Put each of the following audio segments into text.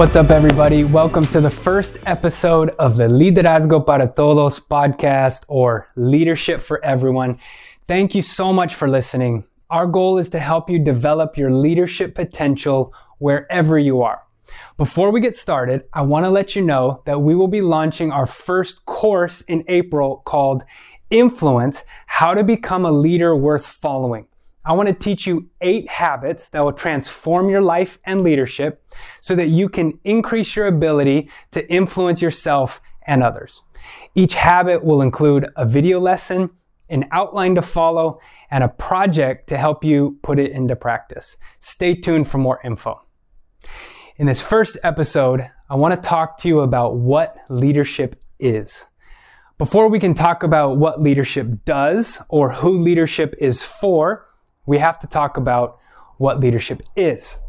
What's up, everybody? Welcome to the first episode of the Liderazgo para Todos podcast or Leadership for Everyone. Thank you so much for listening. Our goal is to help you develop your leadership potential wherever you are. Before we get started, I want to let you know that we will be launching our first course in April called Influence How to Become a Leader Worth Following. I want to teach you eight habits that will transform your life and leadership so that you can increase your ability to influence yourself and others. Each habit will include a video lesson, an outline to follow, and a project to help you put it into practice. Stay tuned for more info. In this first episode, I want to talk to you about what leadership is. Before we can talk about what leadership does or who leadership is for, we have to talk about what leadership is.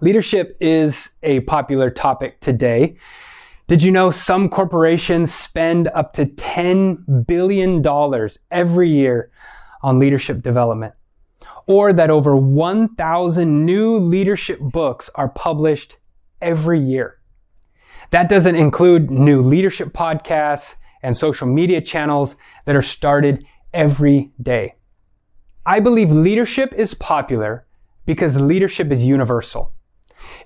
Leadership is a popular topic today. Did you know some corporations spend up to $10 billion every year on leadership development? Or that over 1,000 new leadership books are published every year. That doesn't include new leadership podcasts and social media channels that are started every day. I believe leadership is popular because leadership is universal.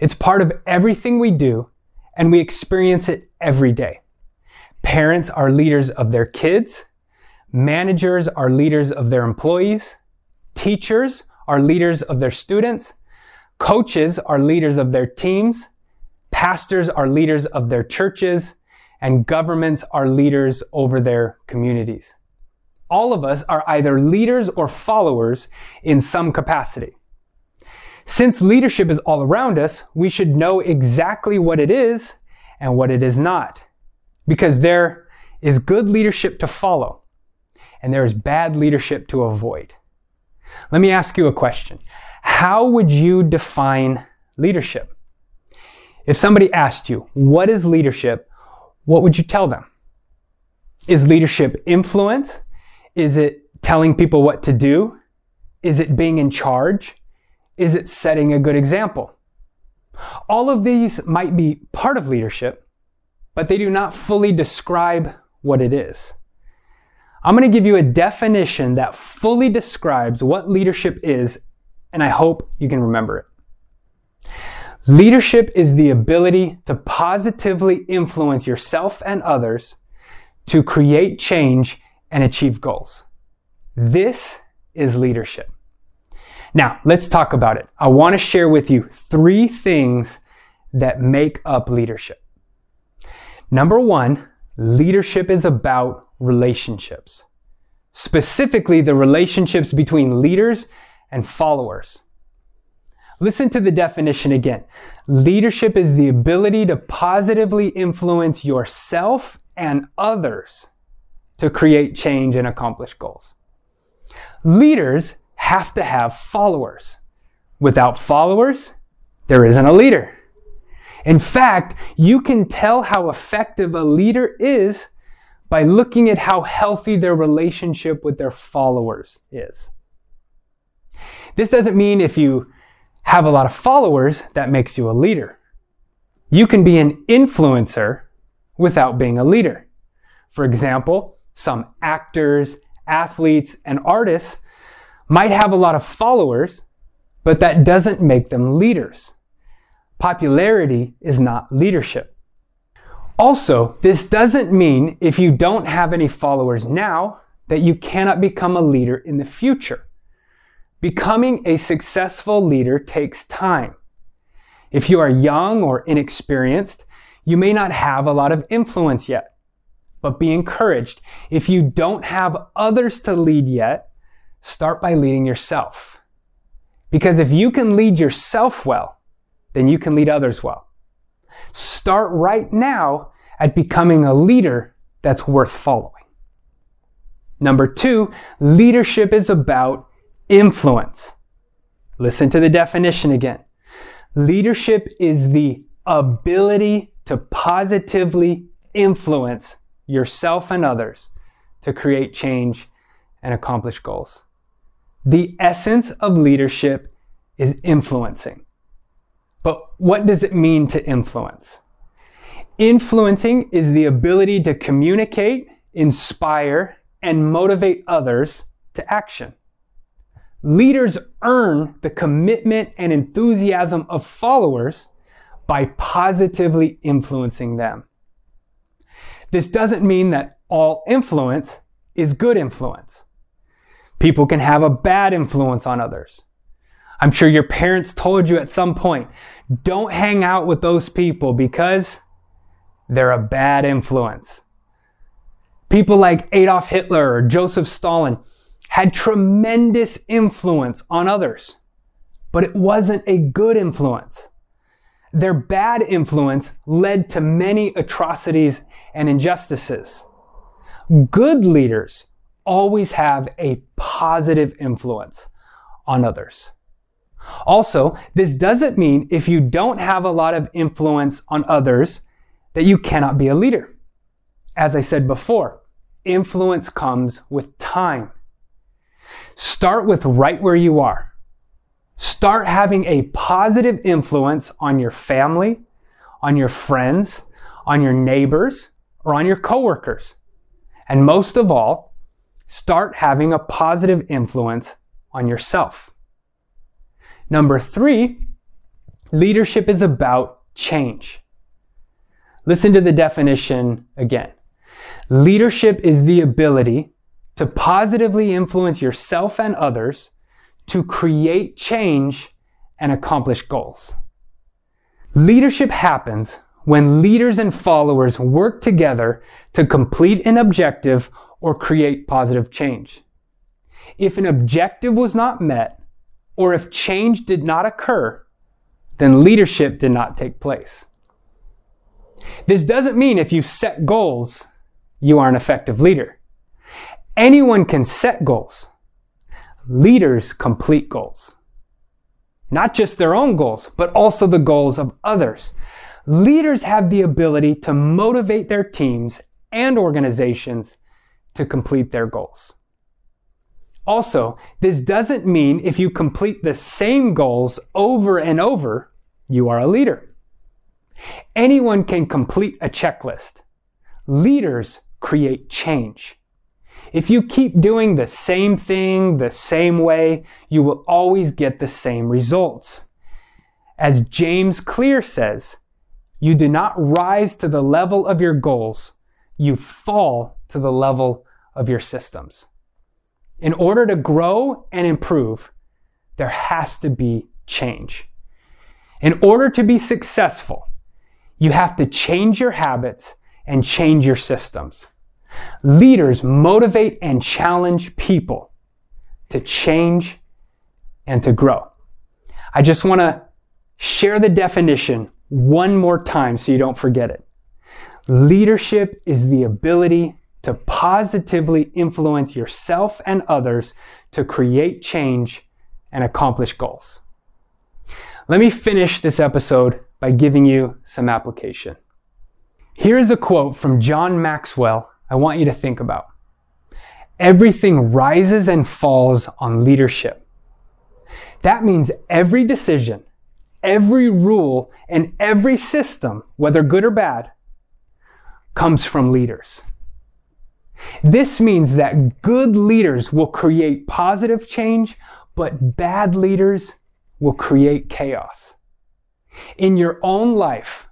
It's part of everything we do and we experience it every day. Parents are leaders of their kids. Managers are leaders of their employees. Teachers are leaders of their students. Coaches are leaders of their teams. Pastors are leaders of their churches. And governments are leaders over their communities all of us are either leaders or followers in some capacity. Since leadership is all around us, we should know exactly what it is and what it is not. Because there is good leadership to follow and there is bad leadership to avoid. Let me ask you a question. How would you define leadership? If somebody asked you, what is leadership? What would you tell them? Is leadership influence? Is it telling people what to do? Is it being in charge? Is it setting a good example? All of these might be part of leadership, but they do not fully describe what it is. I'm going to give you a definition that fully describes what leadership is, and I hope you can remember it. Leadership is the ability to positively influence yourself and others to create change and achieve goals. This is leadership. Now, let's talk about it. I want to share with you three things that make up leadership. Number one, leadership is about relationships, specifically the relationships between leaders and followers. Listen to the definition again. Leadership is the ability to positively influence yourself and others to create change and accomplish goals. Leaders have to have followers. Without followers, there isn't a leader. In fact, you can tell how effective a leader is by looking at how healthy their relationship with their followers is. This doesn't mean if you have a lot of followers, that makes you a leader. You can be an influencer without being a leader. For example, some actors, athletes, and artists might have a lot of followers, but that doesn't make them leaders. Popularity is not leadership. Also, this doesn't mean if you don't have any followers now that you cannot become a leader in the future. Becoming a successful leader takes time. If you are young or inexperienced, you may not have a lot of influence yet but be encouraged. If you don't have others to lead yet, start by leading yourself. Because if you can lead yourself well, then you can lead others well. Start right now at becoming a leader that's worth following. Number two, leadership is about influence. Listen to the definition again. Leadership is the ability to positively influence yourself and others to create change and accomplish goals. The essence of leadership is influencing. But what does it mean to influence? Influencing is the ability to communicate, inspire, and motivate others to action. Leaders earn the commitment and enthusiasm of followers by positively influencing them. This doesn't mean that all influence is good influence. People can have a bad influence on others. I'm sure your parents told you at some point, don't hang out with those people because they're a bad influence. People like Adolf Hitler or Joseph Stalin had tremendous influence on others, but it wasn't a good influence. Their bad influence led to many atrocities and injustices. Good leaders always have a positive influence on others. Also, this doesn't mean if you don't have a lot of influence on others that you cannot be a leader. As I said before, influence comes with time. Start with right where you are. Start having a positive influence on your family, on your friends, on your neighbors, or on your coworkers. And most of all, start having a positive influence on yourself. Number three, leadership is about change. Listen to the definition again. Leadership is the ability to positively influence yourself and others to create change and accomplish goals. Leadership happens when leaders and followers work together to complete an objective or create positive change. If an objective was not met, or if change did not occur, then leadership did not take place. This doesn't mean if you set goals, you are an effective leader. Anyone can set goals. Leaders complete goals. Not just their own goals, but also the goals of others. Leaders have the ability to motivate their teams and organizations to complete their goals. Also, this doesn't mean if you complete the same goals over and over, you are a leader. Anyone can complete a checklist. Leaders create change. If you keep doing the same thing the same way, you will always get the same results. As James Clear says, you do not rise to the level of your goals, you fall to the level of your systems. In order to grow and improve, there has to be change. In order to be successful, you have to change your habits and change your systems. Leaders motivate and challenge people to change and to grow. I just want to share the definition one more time so you don't forget it. Leadership is the ability to positively influence yourself and others to create change and accomplish goals. Let me finish this episode by giving you some application. Here is a quote from John Maxwell I want you to think about. Everything rises and falls on leadership. That means every decision, every rule, and every system, whether good or bad, comes from leaders. This means that good leaders will create positive change, but bad leaders will create chaos. In your own life,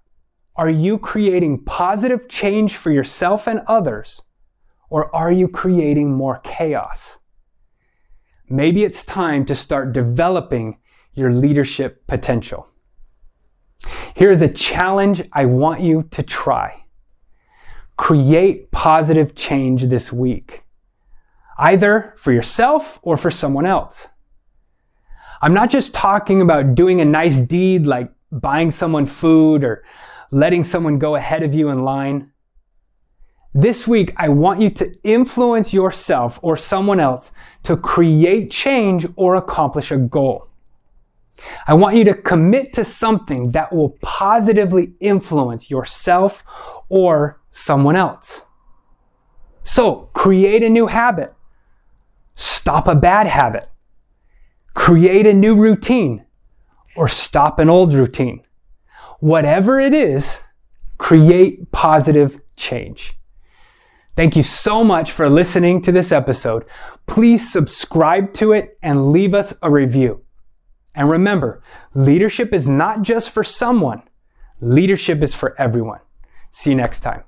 are you creating positive change for yourself and others, or are you creating more chaos? Maybe it's time to start developing your leadership potential. Here's a challenge I want you to try. Create positive change this week, either for yourself or for someone else. I'm not just talking about doing a nice deed like buying someone food or letting someone go ahead of you in line. This week, I want you to influence yourself or someone else to create change or accomplish a goal. I want you to commit to something that will positively influence yourself or someone else. So, create a new habit. Stop a bad habit. Create a new routine or stop an old routine. Whatever it is, create positive change. Thank you so much for listening to this episode. Please subscribe to it and leave us a review. And remember, leadership is not just for someone. Leadership is for everyone. See you next time.